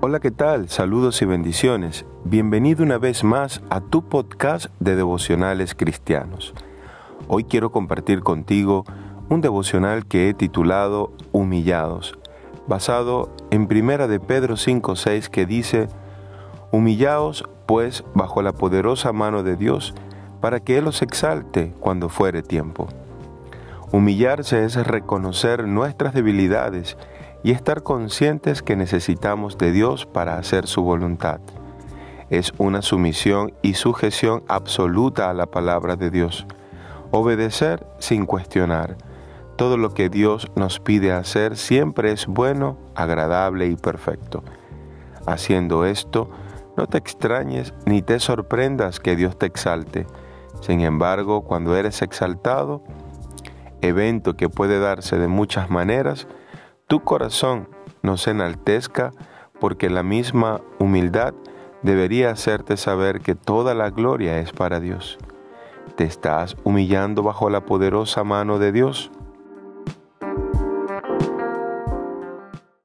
Hola, ¿qué tal? Saludos y bendiciones. Bienvenido una vez más a tu podcast de devocionales cristianos. Hoy quiero compartir contigo un devocional que he titulado Humillados, basado en Primera de Pedro 5:6 que dice: Humillaos pues bajo la poderosa mano de Dios, para que él os exalte cuando fuere tiempo. Humillarse es reconocer nuestras debilidades y estar conscientes que necesitamos de Dios para hacer su voluntad. Es una sumisión y sujeción absoluta a la palabra de Dios. Obedecer sin cuestionar. Todo lo que Dios nos pide hacer siempre es bueno, agradable y perfecto. Haciendo esto, no te extrañes ni te sorprendas que Dios te exalte. Sin embargo, cuando eres exaltado, evento que puede darse de muchas maneras, tu corazón no se enaltezca porque la misma humildad debería hacerte saber que toda la gloria es para Dios. ¿Te estás humillando bajo la poderosa mano de Dios?